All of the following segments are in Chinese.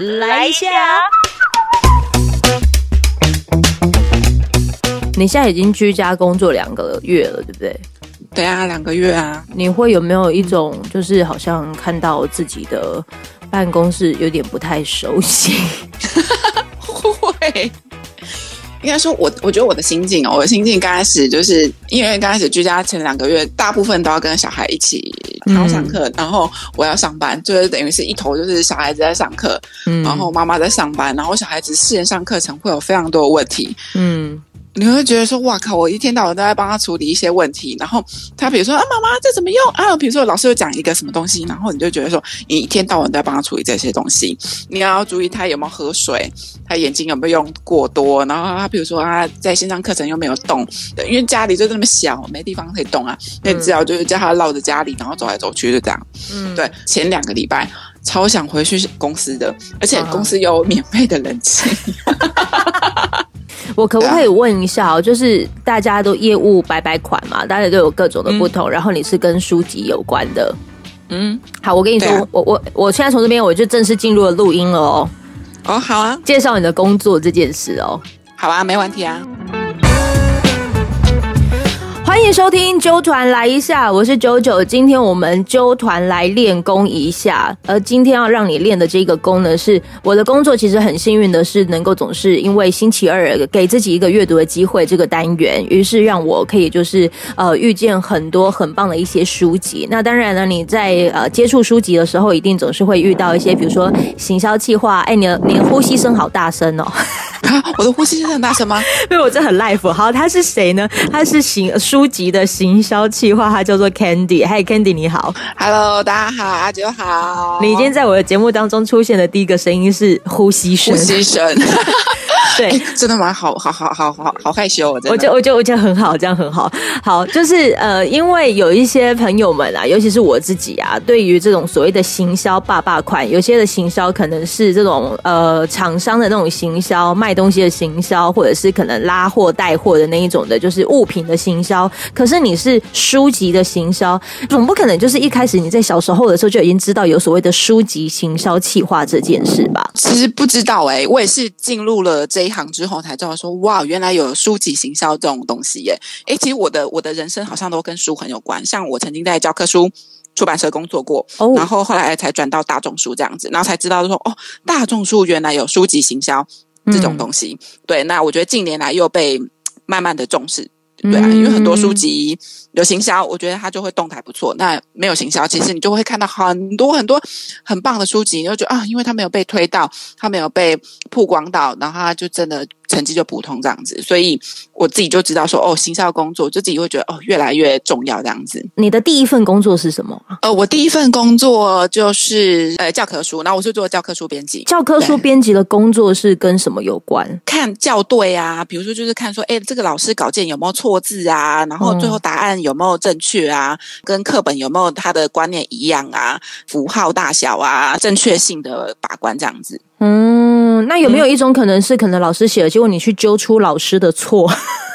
来一下。你现在已经居家工作两个月了，对不对？对啊，两个月啊。你会有没有一种，就是好像看到自己的办公室有点不太熟悉？会。应该说，我我觉得我的心境哦，我的心境刚开始就是因为刚开始居家前两个月，大部分都要跟小孩一起他上课，然后我要上班，就是等于是一头就是小孩子在上课，然后妈妈在上班，然后小孩子线上课程会有非常多的问题，嗯。你会觉得说，哇靠！我一天到晚都在帮他处理一些问题，然后他比如说啊，妈妈这怎么用啊？比如说老师又讲一个什么东西，然后你就觉得说，你一天到晚都在帮他处理这些东西，你要注意他有没有喝水，他眼睛有没有用过多，然后他比如说他在线上课程又没有动，因为家里就这么小，没地方可以动啊，那只要就是叫他绕着家里，然后走来走去就这样。嗯，对，前两个礼拜超想回去公司的，而且公司有免费的冷气。我可不可以问一下哦？就是大家都业务摆摆款嘛，大家都有各种的不同。然后你是跟书籍有关的，嗯，好，我跟你说，我我我现在从这边我就正式进入了录音了哦。哦，好啊，介绍你的工作这件事哦。好啊，没问题啊。欢迎收听揪团来一下，我是九九。今天我们揪团来练功一下，而今天要让你练的这个功呢，是我的工作。其实很幸运的是，能够总是因为星期二给自己一个阅读的机会这个单元，于是让我可以就是呃遇见很多很棒的一些书籍。那当然呢，你在呃接触书籍的时候，一定总是会遇到一些，比如说行销计划。哎，你的你的呼吸声好大声哦！我的呼吸声很大声吗？因为我这很 life。好，他是谁呢？他是行书籍的行销企划，他叫做 Candy。嗨，Candy，你好。Hello，大家好，阿九好。你今天在我的节目当中出现的第一个声音是呼吸声。呼吸声。对，真的蛮好，好好好好好害羞。我觉得，我觉得，我觉得很好，这样很好。好，就是呃，因为有一些朋友们啊，尤其是我自己啊，对于这种所谓的行销爸爸款，有些的行销可能是这种呃厂商的那种行销，卖东西的行销，或者是可能拉货带货的那一种的，就是物品的行销。可是你是书籍的行销，总不可能就是一开始你在小时候的时候就已经知道有所谓的书籍行销企划这件事吧？其实不知道哎，我也是进入了这。这一行之后才知道说哇，原来有书籍行销这种东西耶！哎，其实我的我的人生好像都跟书很有关。像我曾经在教科书出版社工作过，然后后来才转到大众书这样子，然后才知道说哦，大众书原来有书籍行销这种东西。对，那我觉得近年来又被慢慢的重视，对啊，因为很多书籍有行销，我觉得它就会动态不错。那没有行销，其实你就会看到很多很多很棒的书籍，你就觉得啊，因为它没有被推到，它没有被曝光到，然后它就真的。成绩就普通这样子，所以我自己就知道说，哦，行销工作就自己会觉得哦，越来越重要这样子。你的第一份工作是什么？呃，我第一份工作就是呃教科书，然后我是做教科书编辑。教科书编辑的工作是跟什么有关？看校对啊，比如说就是看说，哎，这个老师稿件有没有错字啊，然后最后答案有没有正确啊，跟课本有没有他的观念一样啊，符号大小啊，正确性的把关这样子。嗯，那有没有一种可能是，可能老师写了，结果你去揪出老师的错？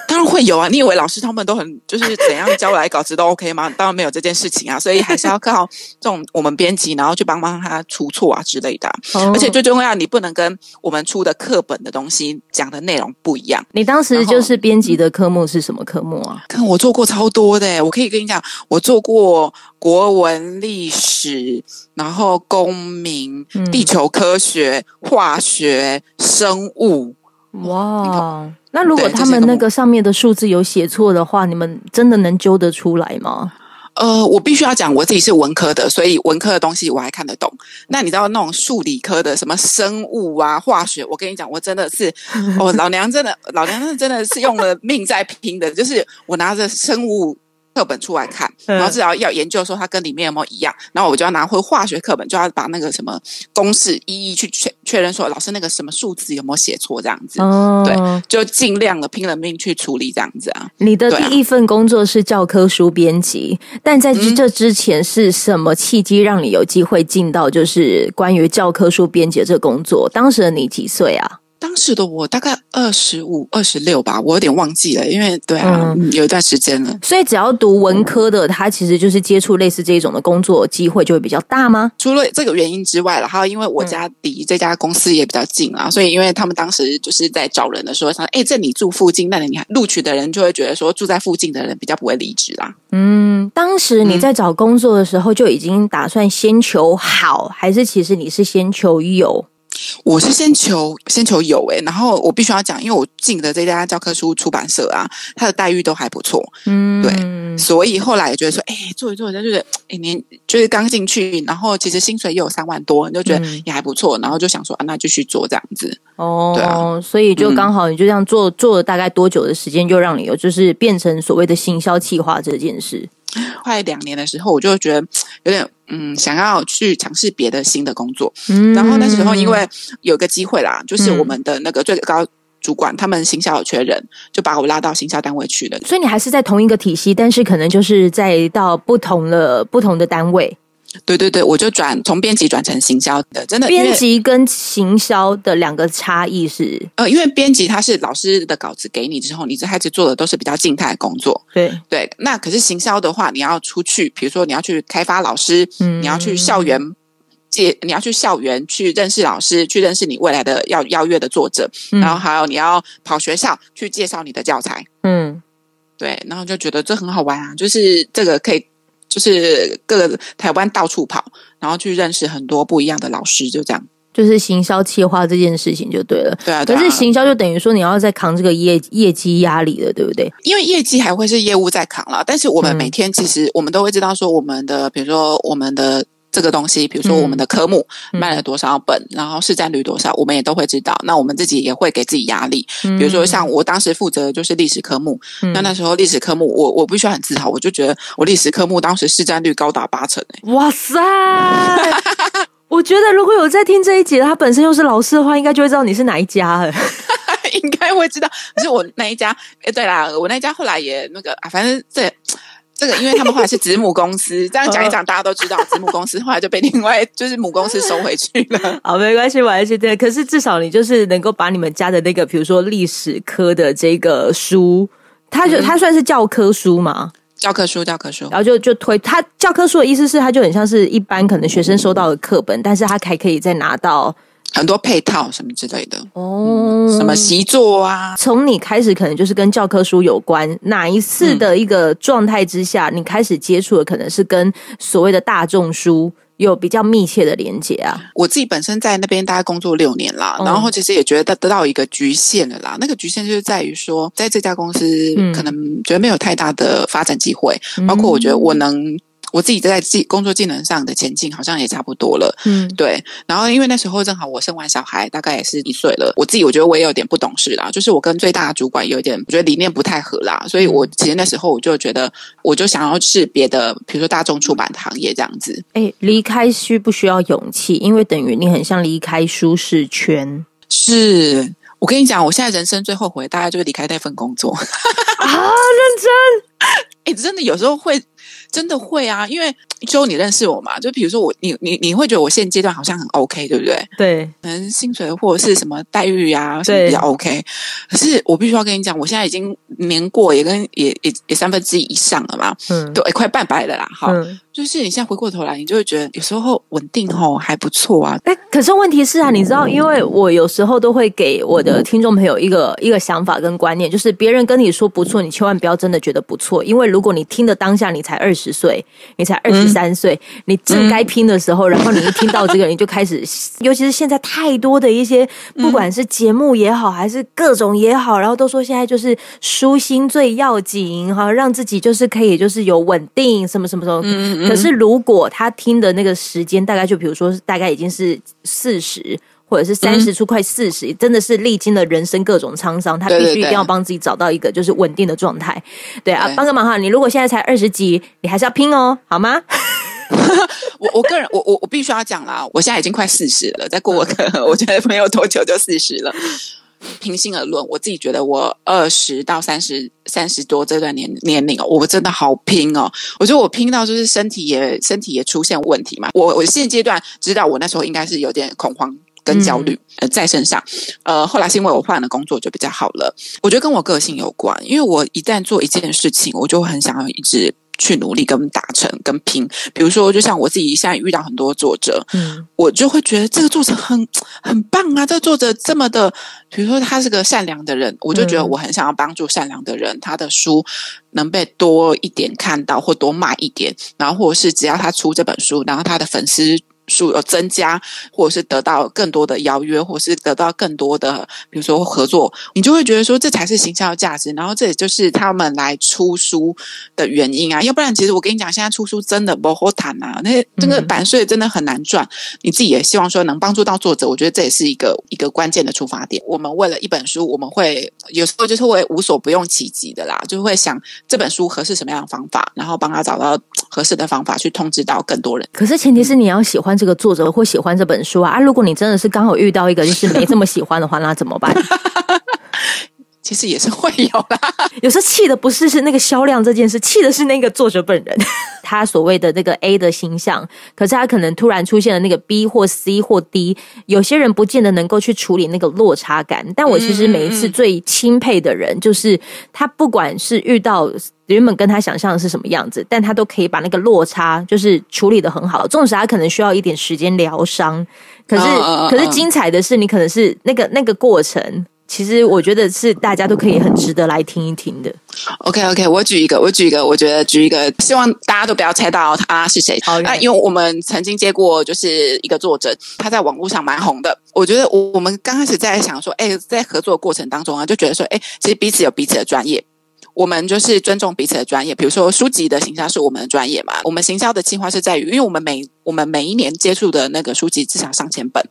当然会有啊！你以为老师他们都很就是怎样交来稿子都 OK 吗？当然没有这件事情啊！所以还是要靠这种我们编辑，然后去帮帮他出错啊之类的。而且最重要，你不能跟我们出的课本的东西讲的内容不一样。你当时就是编辑的科目是什么科目啊？看我做过超多的，我可以跟你讲，我做过国文、历史，然后公民、地球科学、化学、生物。哇，那如果他们那个上面的数字有写错的话，你们真的能揪得出来吗？呃，我必须要讲，我自己是文科的，所以文科的东西我还看得懂。那你知道那种数理科的什么生物啊、化学，我跟你讲，我真的是，哦，老娘真的，老娘是真的是用了命在拼的，就是我拿着生物。课本出来看，然后至少要研究说它跟里面有没有一样，然后我就要拿回化学课本，就要把那个什么公式一一去确确认说老师那个什么数字有没有写错这样子，对，就尽量的拼了命去处理这样子啊。你的第一份工作是教科书编辑，但在这之前是什么契机让你有机会进到就是关于教科书编辑这工作？当时的你几岁啊？当时的我大概二十五、二十六吧，我有点忘记了，因为对啊，嗯有一段时间了。所以只要读文科的，他其实就是接触类似这种的工作机会就会比较大吗？除了这个原因之外了，还有因为我家离这家公司也比较近啊，所以因为他们当时就是在找人的时候，想哎，这你住附近，那你还录取的人就会觉得说住在附近的人比较不会离职啦。嗯，当时你在找工作的时候就已经打算先求好，还是其实你是先求有？我是先求先求有诶、然后我必须要讲，因为我进的这家教科书出版社啊，它的待遇都还不错，嗯，对。所以后来也觉得说，哎，做一做，就觉得哎年就是刚进去，然后其实薪水也有三万多，你就觉得嗯。也还不错，然后就想说啊，那继续做这样子。哦，对啊。所以就刚好你就这样做、做了大概多久的时间，就让你有就是变成所谓的行销企划这件事？快两年的时候，我就觉得有点嗯，想要去尝试别的新的工作。嗯然后那时候因为有个机会啦，就是嗯我们的那个最高主管他们行销有缺人，就把我拉到行销单位去了。所以你还是在同一个体系，但是可能就是在到不同的不同的单位，对对对，我就转从编辑转成行销的，真的编辑跟行销的两个差异是，呃，因为编辑他是老师的稿子给你之后，你这开始做的都是比较静态的工作。对，对，那可是行销的话，你要出去，比如说你要去开发老师，嗯你要去校园借，你要去校园去认识老师，去认识你未来的要邀约的作者，嗯然后还有你要跑学校去介绍你的教材。嗯对，然后就觉得这很好玩啊，就是这个可以，就是各个台湾到处跑，然后去认识很多不一样的老师，就这样。就是行销企划这件事情就对了。对啊，对啊。可是行销就等于说你要在扛这个业业绩压力了，对不对？因为业绩还会是业务在扛了，但是我们嗯每天其实我们都会知道说我们的，比如说我们的这个东西，比如说我们的科目嗯卖了多少本，然后市占率多少，我们也都会知道。那我们自己也会给自己压力，比比如说像我当时负责的就是历史科目，嗯那那时候历史科目我我必须要很自豪，我就觉得我历史科目当时市占率高达八成诶、哇塞！我觉得如果有在听这一节，他本身又是老师的话，应该就会知道你是哪一家了。应该会知道。可是我那一家，哎，对啦，我那一家后来也那个啊，反正这这个，因为他们后来是子母公司，这样讲一讲，大家都知道子母公司后来就被另外就是母公司收回去了。好，没关系，我还是对。可是至少你就是能够把你们家的那个，比如说历史科的这个书，它就、它算是教科书嘛，教科书，教科书，然后就就推它教科书的意思是，它就很像是一般可能学生收到的课本，但是它还可以再拿到很多配套什么之类的，哦什么习作啊，从你开始可能就是跟教科书有关，哪一次的一个状态之下，你开始接触的可能是跟所谓的大众书有比较密切的连接啊？我自己本身在那边大概工作六年啦，嗯然后其实也觉得得到一个局限了啦。那个局限就是在于说，在这家公司嗯可能觉得没有太大的发展机会，包括我觉得我能。我自己在自己工作技能上的前进好像也差不多了，嗯对。然后因为那时候正好我生完小孩，大概也是一岁了，我自己我觉得我也有点不懂事啦，就是我跟最大的主管有点我觉得理念不太合啦，所以我其实那时候我就觉得，我就想要是别的，比如说大众出版行业这样子。哎，离开需不需要勇气？因为等于你很像离开舒适圈是我跟你讲，我现在人生最后悔，大概就是离开那份工作。啊！认真 哎、真的有时候会，真的会啊，因为就你认识我嘛，就比如说我，你你你会觉得我现阶段好像很 OK，对不对？对，可能薪水或者是什么待遇啊，什么比较 OK。可是我必须要跟你讲，我现在已经年过也跟也也也三分之一以上了嘛，嗯，对，快半百了啦。好，嗯。就是你现在回过头来，你就会觉得有时候稳定吼还不错啊。哎，可是问题是啊，你知道，因为我有时候都会给我的听众朋友一个一个想法跟观念，就是别人跟你说不错，你千万不要真的觉得不错，因为如果你听的当下你才二十岁，你才二十三岁，你正该拼的时候，然后你一听到这个，你就开始，尤其是现在太多的一些，不管是节目也好，还是各种也好，然后都说现在就是舒心最要紧哈，让自己就是可以就是有稳定什么什么什么。可是如果他听的那个时间大概就比如说大概已经是四十。或者是三十出快四十、真的是历经了人生各种沧桑，他必须一定要帮自己找到一个就是稳定的状态。对啊，对帮个忙哈，你如果现在才二十几，你还是要拼哦，好吗？我我个人，我我我必须要讲啦，我现在已经快四十了，再过个 我觉得没有多久就四十了。平心而论，我自己觉得我二十到三十三十多这段年年龄哦，我真的好拼哦！我觉得我拼到就是身体也身体也出现问题嘛。我我现阶段知道我那时候应该是有点恐慌跟焦虑呃在身上。呃，后来是因为我换了工作就比较好了。我觉得跟我个性有关，因为我一旦做一件事情，我就很想要一直。去努力跟达成跟拼，比如说，就像我自己现在遇到很多作者，嗯，我就会觉得这个作者很很棒啊，这个作者这么的，比如说他是个善良的人，我就觉得我很想要帮助善良的人，他的书能被多一点看到或多卖一点，然后或者是只要他出这本书，然后他的粉丝。数有增加，或者是得到更多的邀约，或是得到更多的，比如说合作，你就会觉得说这才是行销价值。然后这也就是他们来出书的原因啊。要不然，其实我跟你讲，现在出书真的不好谈啊，那些这个版税真的很难赚。你自己也希望说能帮助到作者，我觉得这也是一个一个关键的出发点。我们为了一本书，我们会有时候就是会无所不用其极的啦，就会想这本书合适什么样的方法，然后帮他找到合适的方法去通知到更多人。可是前提是你要喜欢。这个作者或喜欢这本书啊！啊，如果你真的是刚好遇到一个就是没这么喜欢的话，那怎么办？其实也是会有的。有时候气的不是是那个销量这件事，气的是那个作者本人。他所谓的那个 A 的形象，可是他可能突然出现了那个 B 或 C 或 D，有些人不见得能够去处理那个落差感。但我其实每一次最钦佩的人，就是他不管是遇到。原本跟他想象的是什么样子，但他都可以把那个落差就是处理的很好。纵使他可能需要一点时间疗伤，可是可是精彩的是，你可能是那个那个过程，其实我觉得是大家都可以很值得来听一听的。OK OK，我举一个，我举一个，我觉得举一个，希望大家都不要猜到他是谁。那因为我们曾经接过就是一个作者，他在网络上蛮红的。我觉得我我们刚开始在想说，哎，在合作过程当中啊，就觉得说，哎，其实彼此有彼此的专业。我们就是尊重彼此的专业，比如说书籍的行销是我们的专业嘛。我们行销的计划是在于，因为我们每我们每一年接触的那个书籍至少上千本，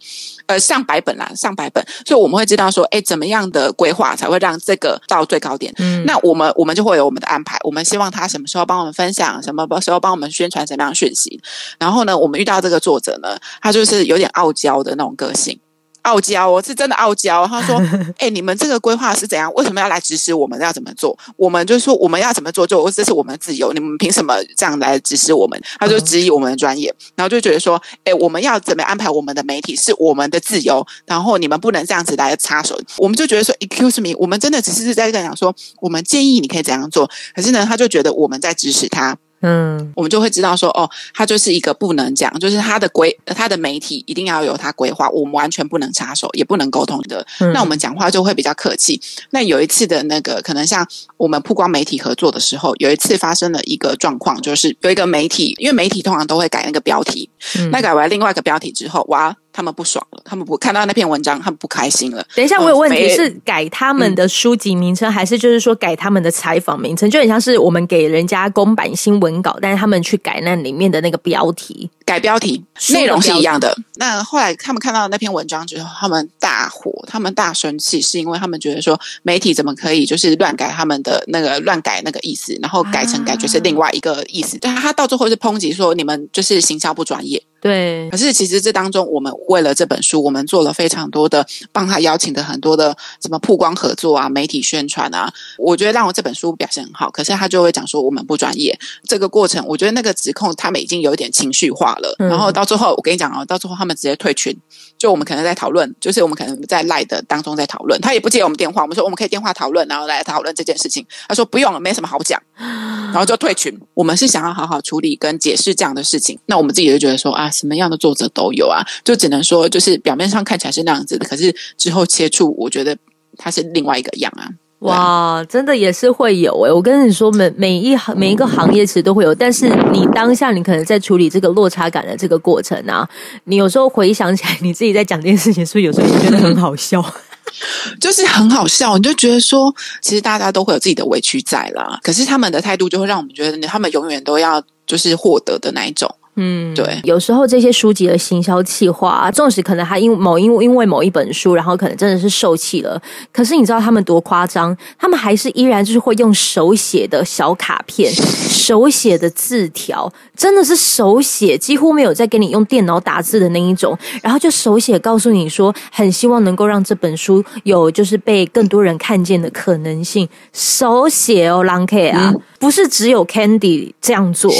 呃，上百本啦，上百本，所以我们会知道说，哎，怎么样的规划才会让这个到最高点？嗯，那我们我们就会有我们的安排。我们希望他什么时候帮我们分享，什么时候帮我们宣传什么样的讯息。然后呢，我们遇到这个作者呢，他就是有点傲娇的那种个性。傲娇，我是真的傲娇。他说：“哎，你们这个规划是怎样？为什么要来指使我们要怎么做？我们就说我们要怎么做，就这是我们的自由。你们凭什么这样来指使我们？”他就质疑我们的专业，然后就觉得说：“哎，我们要怎么安排我们的媒体是我们的自由，然后你们不能这样子来插手。”我们就觉得说：“Excuse me，我们真的只是在讲说，我们建议你可以怎样做。”可是呢，他就觉得我们在指使他。嗯，我们就会知道说，哦，他就是一个不能讲，就是他的规，他的媒体一定要有他规划，我们完全不能插手，也不能沟通的。那我们讲话就会比较客气。那有一次的那个，可能像我们曝光媒体合作的时候，有一次发生了一个状况，就是有一个媒体，因为媒体通常都会改那个标题，那改完另外一个标题之后，哇。他们不爽了，他们不看到那篇文章，他们不开心了。等一下，我有问题是改他们的书籍名称，还是就是说改他们的采访名称？就很像是我们给人家公版新闻稿，但是他们去改那里面的那个标题，改标题，内容是一样的。那后来他们看到那篇文章之后，他们大火，他们大生气，是因为他们觉得说媒体怎么可以就是乱改他们的那个乱改那个意思，然后改成感觉是另外一个意思。但他到最后是抨击说你们就是行销不专业。对，可是其实这当中，我们为了这本书，我们做了非常多的，帮他邀请的很多的什么曝光合作啊、媒体宣传啊，我觉得让我这本书表现很好。可是他就会讲说我们不专业，这个过程，我觉得那个指控他们已经有一点情绪化了。然后到最后，我跟你讲哦，到最后他们直接退群。就我们可能在讨论，就是我们可能在赖的当中在讨论，他也不接我们电话。我们说我们可以电话讨论，然后来讨论这件事情。他说不用了，没什么好讲，然后就退群。我们是想要好好处理跟解释这样的事情。那我们自己就觉得说啊，什么样的作者都有啊，就只能说就是表面上看起来是那样子的，可是之后接触，我觉得它是另外一个样啊。哇，真的也是会有诶。我跟你说，每每一行每一个行业其实都会有，但是你当下你可能在处理这个落差感的这个过程啊，你有时候回想起来，你自己在讲这件事情，是不是有时候觉得很好笑？就是很好笑，你就觉得说，其实大家都会有自己的委屈在啦，可是他们的态度就会让我们觉得，他们永远都要就是获得的那一种。嗯，对，有时候这些书籍的行销企划，纵使可能还因某因因为某一本书，然后可能真的是受气了，可是你知道他们多夸张？他们还是依然就是会用手写的小卡片、手写的字条，真的是手写，几乎没有在给你用电脑打字的那一种，然后就手写告诉你说，很希望能够让这本书有就是被更多人看见的可能性。手写哦，狼 K 啊，不是只有 Candy 这样做。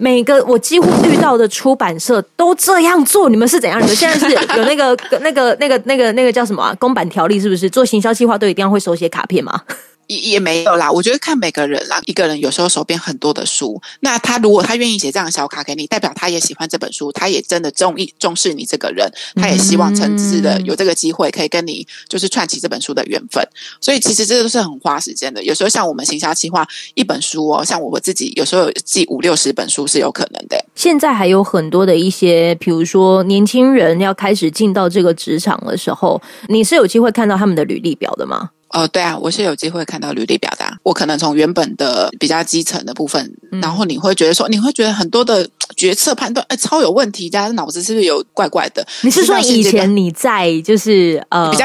每个我几乎遇到的出版社都这样做，你们是怎样？你们现在是有那个那个那个那个那个叫什么啊公版条例？是不是做行销计划都一定要会手写卡片吗？也也没有啦，我觉得看每个人啦。一个人有时候手边很多的书，那他如果他愿意写这样小卡给你，代表他也喜欢这本书，他也真的重意重视你这个人，他也希望诚挚的有这个机会可以跟你就是串起这本书的缘分。所以其实这都是很花时间的。有时候像我们行销计划一本书哦，像我自己有时候寄五六十本书是有可能的。现在还有很多的一些，比如说年轻人要开始进到这个职场的时候，你是有机会看到他们的履历表的吗？哦，对啊，我是有机会看到履历表达。我可能从原本的比较基层的部分，然后你会觉得说，你会觉得很多的决策判断，哎，超有问题，大家脑子是不是有怪怪的？你是说以前你在就是呃比较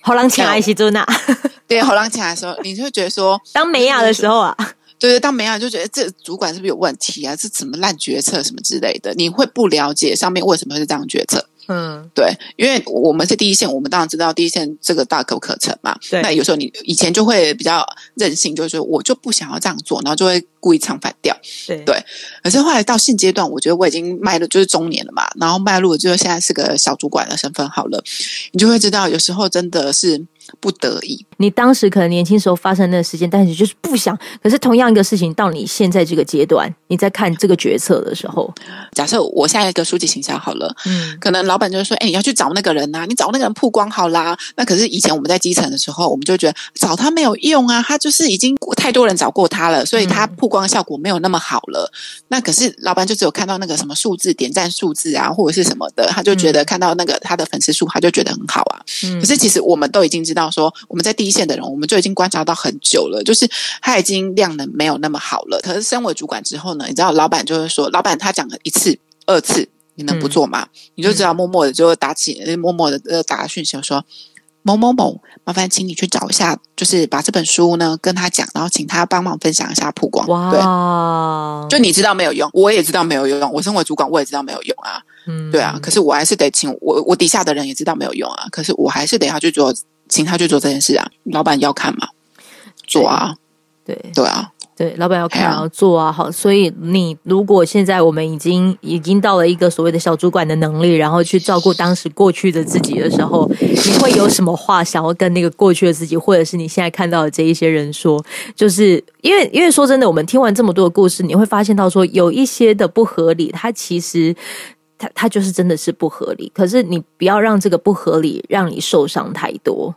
好狼请来西周娜，对，好狼请来的时候，你就觉得说，当美雅的时候啊，对对，当美雅就觉得这主管是不是有问题啊？这怎么烂决策什么之类的？你会不了解上面为什么会是这样决策？嗯，对，因为我们是第一线，我们当然知道第一线这个大可不可成嘛。对，那有时候你以前就会比较任性，就是说我就不想要这样做，然后就会故意唱反调。对，对。可是后来到现阶段，我觉得我已经迈入就是中年了嘛，然后迈入就是现在是个小主管的身份好了，你就会知道有时候真的是。不得已，你当时可能年轻时候发生的事件，但是就是不想。可是同样一个事情，到你现在这个阶段，你在看这个决策的时候，假设我下一个书记形象好了，嗯，可能老板就会说：“哎，你要去找那个人呐，你找那个人曝光好啦。”那可是以前我们在基层的时候，我们就觉得找他没有用啊，他就是已经太多人找过他了，所以他曝光效果没有那么好了。那可是老板就只有看到那个什么数字点赞数字啊，或者是什么的，他就觉得看到那个他的粉丝数，他就觉得很好啊。可是其实我们都已经知道。说我们在第一线的人，我们就已经观察到很久了，就是他已经量能没有那么好了。可是身为主管之后呢，你知道老板就会说，老板他讲了一次、二次，你能不做吗？你就知道默默的就打起，默默的呃打讯息说某某某，麻烦请你去找一下，就是把这本书呢跟他讲，然后请他帮忙分享一下曝光。哇，对，就你知道没有用，我也知道没有用，我身为主管我也知道没有用啊。嗯，对啊，可是我还是得请我我底下的人也知道没有用啊，可是我还是得要去做。请他去做这件事啊，老板要看嘛，做啊，对对啊，对，老板要看 要做啊，好，所以你如果现在我们已经已经到了一个所谓的小主管的能力，然后去照顾当时过去的自己的时候，你会有什么话想要跟那个过去的自己，或者是你现在看到的这一些人说？就是因为因为说真的，我们听完这么多的故事，你会发现到说有一些的不合理，它其实。它它就是真的是不合理，可是你不要让这个不合理让你受伤太多。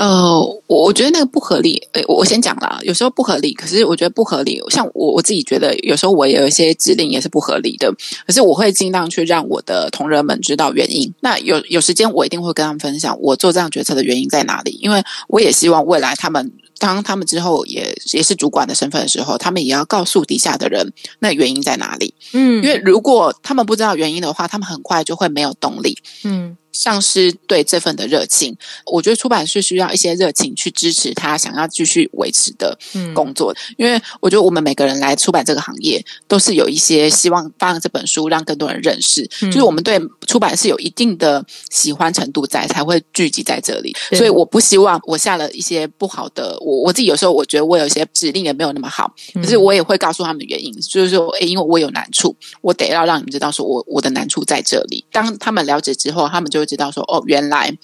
呃，我我觉得那个不合理，呃，我先讲了，有时候不合理，可是我觉得不合理，像我我自己觉得，有时候我也有一些指令也是不合理的，可是我会尽量去让我的同仁们知道原因。那有有时间我一定会跟他们分享我做这样决策的原因在哪里，因为我也希望未来他们。当他们之后也也是主管的身份的时候，他们也要告诉底下的人那原因在哪里。嗯，因为如果他们不知道原因的话，他们很快就会没有动力。嗯。丧失对这份的热情，我觉得出版社需要一些热情去支持他想要继续维持的工作。因为我觉得我们每个人来出版这个行业，都是有一些希望发这本书让更多人认识，就是我们对出版是有一定的喜欢程度在，才会聚集在这里。所以我不希望我下了一些不好的，我我自己有时候我觉得我有一些指令也没有那么好，可是我也会告诉他们原因，就是说，诶，因为我有难处，我得要让你们知道，说我我的难处在这里。当他们了解之后，他们就。会知道说哦，原来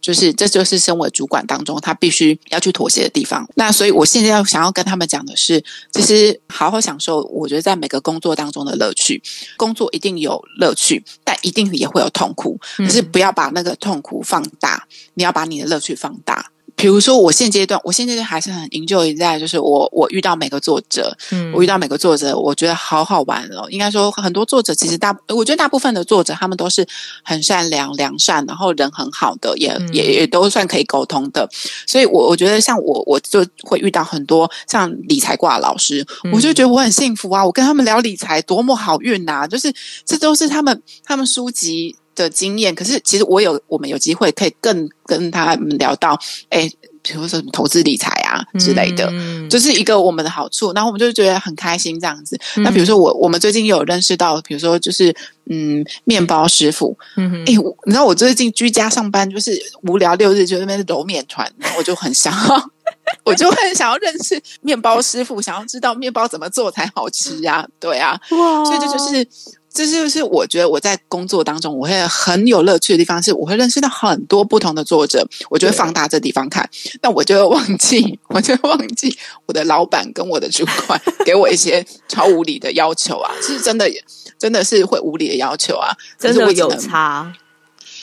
就是这就是身为主管当中他必须要去妥协的地方。那所以我现在要想要跟他们讲的是，其实好好享受，我觉得在每个工作当中的乐趣，工作一定有乐趣，但一定也会有痛苦。可是不要把那个痛苦放大，你要把你的乐趣放大。比如说，我现阶段，我现阶段还是很营救一在，就是我我遇到每个作者，嗯，我遇到每个作者，我觉得好好玩哦。应该说，很多作者其实大，我觉得大部分的作者他们都是很善良、良善，然后人很好的，也也也都算可以沟通的。所以，我我觉得像我，我就会遇到很多像理财挂老师，我就觉得我很幸福啊！我跟他们聊理财，多么好运呐！就是这都是他们他们书籍。的经验，可是其实我有，我们有机会可以更跟他们聊到，哎，比如说什么投资理财啊之类的，就是一个我们的好处。然后我们就觉得很开心这样子。那比如说我，我们最近有认识到，比如说就是嗯，面包师傅，嗯，哎，你知道我最近居家上班，就是无聊六日就那边揉面团，我就很想要。我就很想要认识面包师傅，想要知道面包怎么做才好吃啊，对啊，哇，所以这就是。这就是我觉得我在工作当中我会很有乐趣的地方，是我会认识到很多不同的作者，我就会放大这地方看，那我就会忘记，我就会忘记我的老板跟我的主管给我一些超无理的要求啊，是真的，真的是会无理的要求啊，真的有差。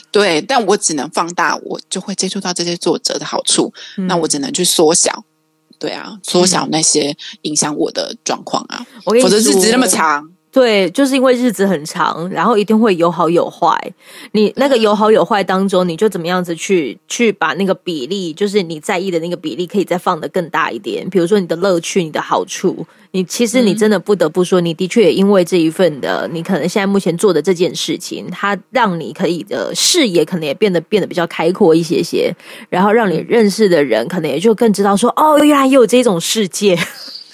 对，但我只能放大，我就会接触到这些作者的好处，那我只能去缩小，对啊，缩小那些影响我的状况啊，我否则日子那么长。对，就是因为日子很长，然后一定会有好有坏。你那个有好有坏当中，你就怎么样子去去把那个比例，就是你在意的那个比例，可以再放得更大一点。比如说你的乐趣、你的好处，你其实你真的不得不说，你的确也因为这一份的，你可能现在目前做的这件事情，它让你可以的视野可能也变得变得比较开阔一些些，然后让你认识的人可能也就更知道说，哦，原来也有这种世界。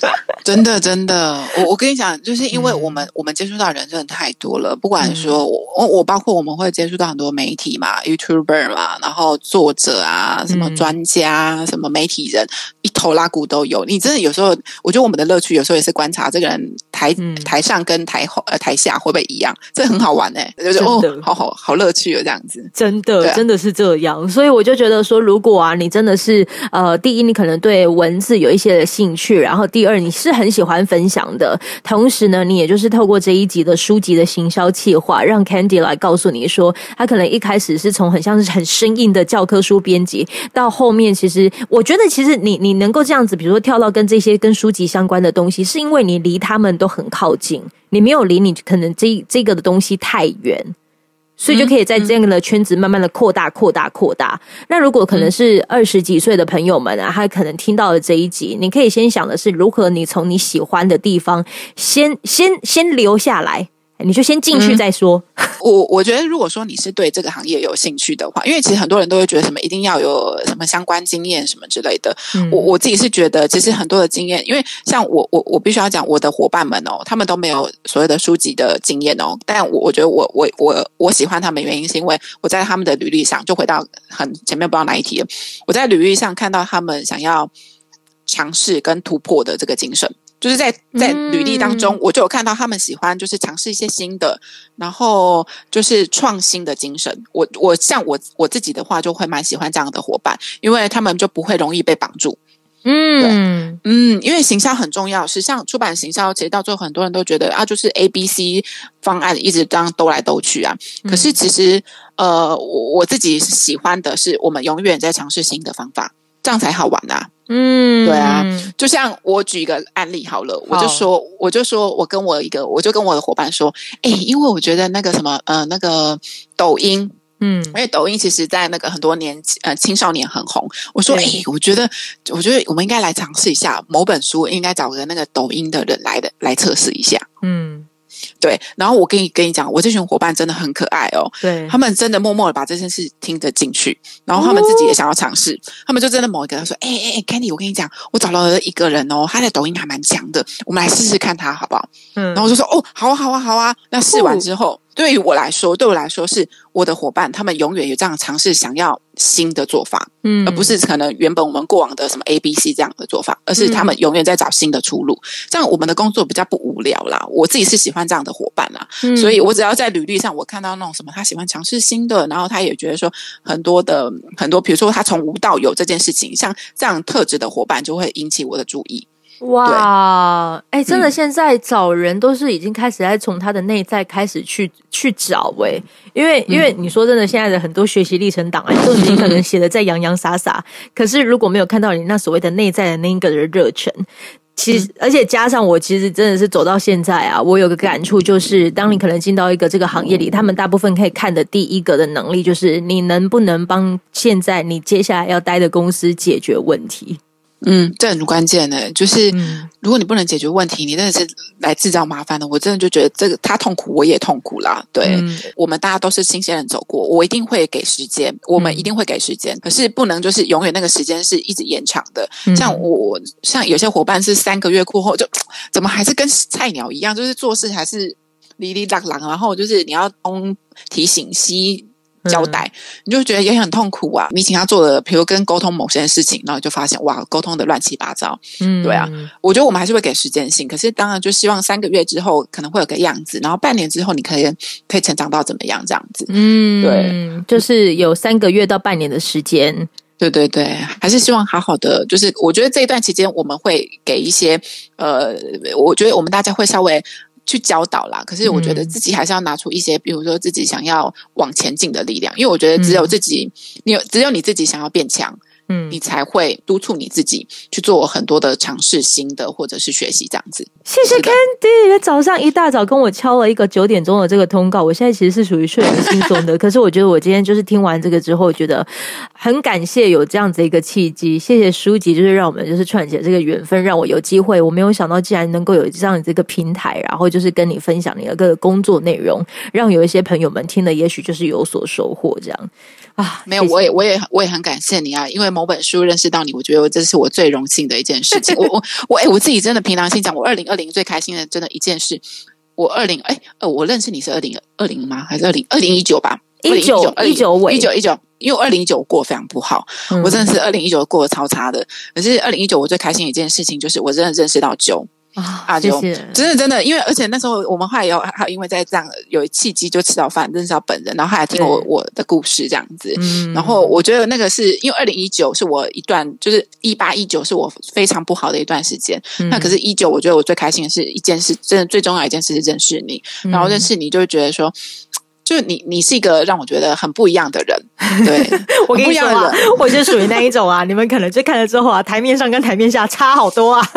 真的，真的，我我跟你讲，就是因为我们我们接触到人真的太多了，不管说我我包括我们会接触到很多媒体嘛，YouTuber 嘛，然后作者啊，什么专家，什么媒体人，一头拉骨都有。你真的有时候，我觉得我们的乐趣有时候也是观察这个人台台上跟台后呃台下会不会一样，这很好玩哎，就是哦，好好好乐趣哦，这样子，真的真的是这样。所以我就觉得说，如果啊，你真的是呃，第一，你可能对文字有一些的兴趣，然后第二，你是。很喜欢分享的，同时呢，你也就是透过这一集的书籍的行销企划，让 Candy 来告诉你说，他可能一开始是从很像是很生硬的教科书编辑，到后面其实我觉得，其实你你能够这样子，比如说跳到跟这些跟书籍相关的东西，是因为你离他们都很靠近，你没有离你可能这这个的东西太远。所以就可以在这样的圈子慢慢的扩大、扩大、扩大。那如果可能是二十几岁的朋友们啊，他可能听到了这一集，你可以先想的是如何你从你喜欢的地方先先先留下来。你就先进去再说。我我觉得，如果说你是对这个行业有兴趣的话，因为其实很多人都会觉得什么一定要有什么相关经验什么之类的。我我自己是觉得，其实很多的经验，因为像我我我必须要讲，我的伙伴们哦，他们都没有所谓的书籍的经验哦。但我我觉得我我我我喜欢他们原因是因为我在他们的履历上，就回到很前面不知道哪一题，我在履历上看到他们想要尝试跟突破的这个精神。就是在在履历当中，我就有看到他们喜欢就是尝试一些新的，然后就是创新的精神。我我像我我自己的话，就会蛮喜欢这样的伙伴，因为他们就不会容易被绑住。嗯嗯，因为行销很重要，是像出版行销，其实到最后很多人都觉得啊，就是 A B C 方案一直这样兜来兜去啊。可是其实呃，我我自己喜欢的是，我们永远在尝试新的方法，这样才好玩啊。嗯，对啊，就像我举一个案例好了，我就说，我就说我跟我一个，我就跟我的伙伴说，哎，因为我觉得那个什么，呃，那个抖音，嗯，因为抖音其实在那个很多年呃青少年很红，我说，哎，我觉得，我觉得我们应该来尝试一下某本书，应该找个那个抖音的人来的来测试一下，嗯。对，然后我跟你跟你讲，我这群伙伴真的很可爱哦。对，他们真的默默的把这件事听得进去，然后他们自己也想要尝试，他们就真的某一个他说：“哎哎哎，Candy，我跟你讲，我找到了一个人哦，他的抖音还蛮强的，我们来试试看他好不好？”嗯，然后我就说：“哦，好啊，好啊，好啊。”那试完之后。对于我来说，对我来说是我的伙伴，他们永远有这样尝试，想要新的做法，嗯，而不是可能原本我们过往的什么 A、B、C 这样的做法，而是他们永远在找新的出路。这样我们的工作比较不无聊啦。我自己是喜欢这样的伙伴啦，所以我只要在履历上我看到那种什么他喜欢尝试新的，然后他也觉得说很多的很多，比如说他从无到有这件事情，像这样特质的伙伴就会引起我的注意。哇，哎，真的，现在找人都是已经开始在从他的内在开始去去找哎，因为因为你说真的，现在的很多学习历程档案都已经可能写的在洋洋洒洒，可是如果没有看到你那所谓的内在的那一个的热忱，其实而且加上我其实真的是走到现在啊，我有个感触就是，当你可能进到一个这个行业里，他们大部分可以看的第一个的能力就是你能不能帮现在你接下来要待的公司解决问题。嗯，这很关键的，就是如果你不能解决问题，你真的是来制造麻烦的。我真的就觉得这个他痛苦，我也痛苦啦。对我们大家都是新鲜人走过，我一定会给时间，我们一定会给时间。可是不能就是永远那个时间是一直延长的。像我，像有些伙伴是三个月过后就怎么还是跟菜鸟一样，就是做事还是哩哩啦啦，然后就是你要东提醒西。交代，你就觉得也很痛苦啊。你请他做的，比如跟沟通某些事情，然后就发现哇，沟通的乱七八糟。嗯，对啊，我觉得我们还是会给时间性，可是当然就希望三个月之后可能会有个样子，然后半年之后你可以可以成长到怎么样这样子。嗯，对，就是有三个月到半年的时间。对对对，还是希望好好的。就是我觉得这一段期间我们会给一些呃，我觉得我们大家会稍微。去教导啦，可是我觉得自己还是要拿出一些，比如说自己想要往前进的力量，因为我觉得只有自己，你有只有你自己想要变强。嗯，你才会督促你自己去做很多的尝试，新的或者是学习这样子。谢谢 Candy，早上一大早跟我敲了一个九点钟的这个通告。我现在其实是属于睡得轻松的，可是我觉得我今天就是听完这个之后，觉得很感谢有这样子一个契机。谢谢书籍，就是让我们就是串起这个缘分，让我有机会。我没有想到，竟然能够有这样子一个平台，然后就是跟你分享你的各个工作内容，让有一些朋友们听了，也许就是有所收获这样。啊，没有，我也，我也，我也很感谢你啊！因为某本书认识到你，我觉得这是我最荣幸的一件事情。我我我，哎，我自己真的凭良心讲，我二零二零最开心的真的一件事，我二零哎呃，我认识你是二零二零吗？还是二零二零一九吧？一九一九尾一九一九，因为二零一九过非常不好，我真的是二零一九过得超差的。可是二零一九我最开心的一件事情，就是我真的认识到九。啊，就真的真的，因为而且那时候我们后来有还有因为在这样有契机就吃到饭，认识到本人，然后还来听我我的故事这样子，然后我觉得那个是因为二零一九是我一段就是一八一九是我非常不好的一段时间，那可是一九我觉得我最开心的是一件事，真的最重要一件事是认识你，然后认识你就会觉得说，就是你你是一个让我觉得很不一样的人，对我跟你说啊，我就属于那一种啊，你们可能就看了之后啊，台面上跟台面下差好多啊。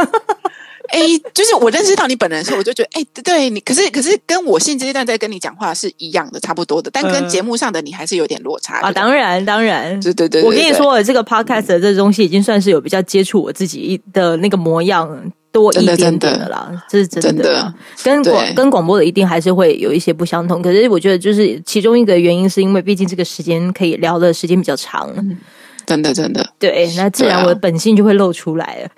哎，就是我认识到你本人的时候，我就觉得，哎，对你，可是可是跟我现阶段在跟你讲话是一样的，差不多的，但跟节目上的你还是有点落差啊。当然，当然，对对对，我跟你说，这个 podcast 的这东西已经算是有比较接触我自己的那个模样多一点点的啦，这是真的。跟广跟广播的一定还是会有一些不相同，可是我觉得就是其中一个原因，是因为毕竟这个时间可以聊的时间比较长，真的真的。对，那自然我的本性就会露出来了。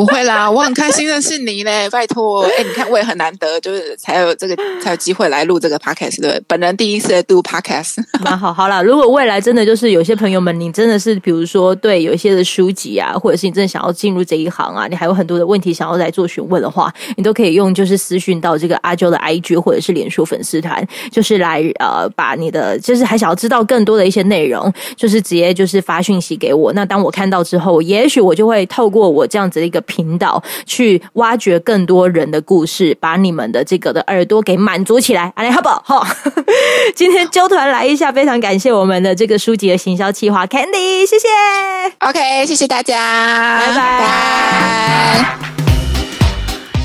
不会啦，我很开心认识你嘞，拜托。哎，你看我也很难得，就是才有这个才有机会来录这个 podcast，对本人第一次来录 podcast，蛮好。好了，如果未来真的就是有些朋友们，你真的是比如说对有一些的书籍啊，或者是你真的想要进入这一行啊，你还有很多的问题想要来做询问的话，你都可以用就是私讯到这个阿娇的 IG 或者是脸书粉丝团，就是来呃把你的就是还想要知道更多的一些内容，就是直接就是发讯息给我。那当我看到之后，也许我就会透过我这样子的一个。频道去挖掘更多人的故事，把你们的这个的耳朵给满足起来。来，好不好？好，今天纠团来一下，非常感谢我们的这个书籍的行销企划 Candy，谢谢。OK，谢谢大家，拜拜。